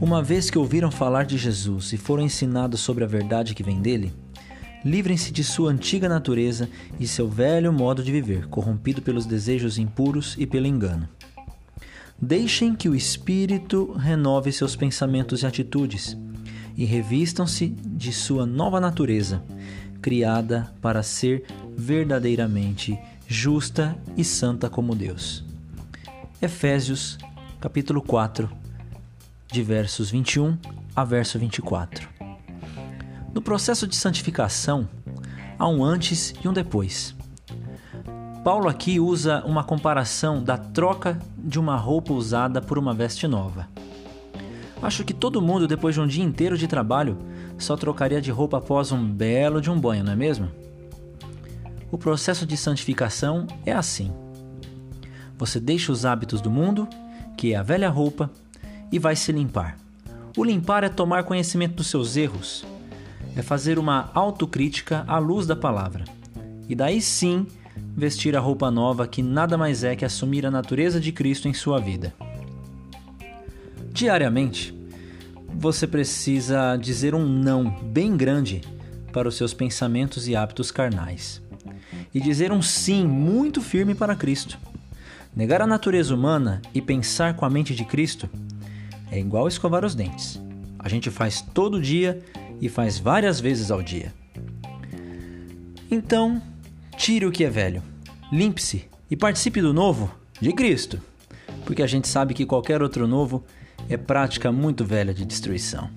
Uma vez que ouviram falar de Jesus e foram ensinados sobre a verdade que vem dele, livrem-se de sua antiga natureza e seu velho modo de viver, corrompido pelos desejos impuros e pelo engano. Deixem que o Espírito renove seus pensamentos e atitudes e revistam-se de sua nova natureza, criada para ser verdadeiramente justa e santa como Deus. Efésios, capítulo 4, de versos 21 a verso 24. No processo de santificação, há um antes e um depois. Paulo aqui usa uma comparação da troca de uma roupa usada por uma veste nova. Acho que todo mundo, depois de um dia inteiro de trabalho, só trocaria de roupa após um belo de um banho, não é mesmo? O processo de santificação é assim. Você deixa os hábitos do mundo, que é a velha roupa, e vai se limpar. O limpar é tomar conhecimento dos seus erros, é fazer uma autocrítica à luz da palavra. E daí sim vestir a roupa nova, que nada mais é que assumir a natureza de Cristo em sua vida. Diariamente, você precisa dizer um não bem grande para os seus pensamentos e hábitos carnais. E dizer um sim muito firme para Cristo. Negar a natureza humana e pensar com a mente de Cristo é igual escovar os dentes. A gente faz todo dia e faz várias vezes ao dia. Então, tire o que é velho, limpe-se e participe do novo de Cristo, porque a gente sabe que qualquer outro novo é prática muito velha de destruição.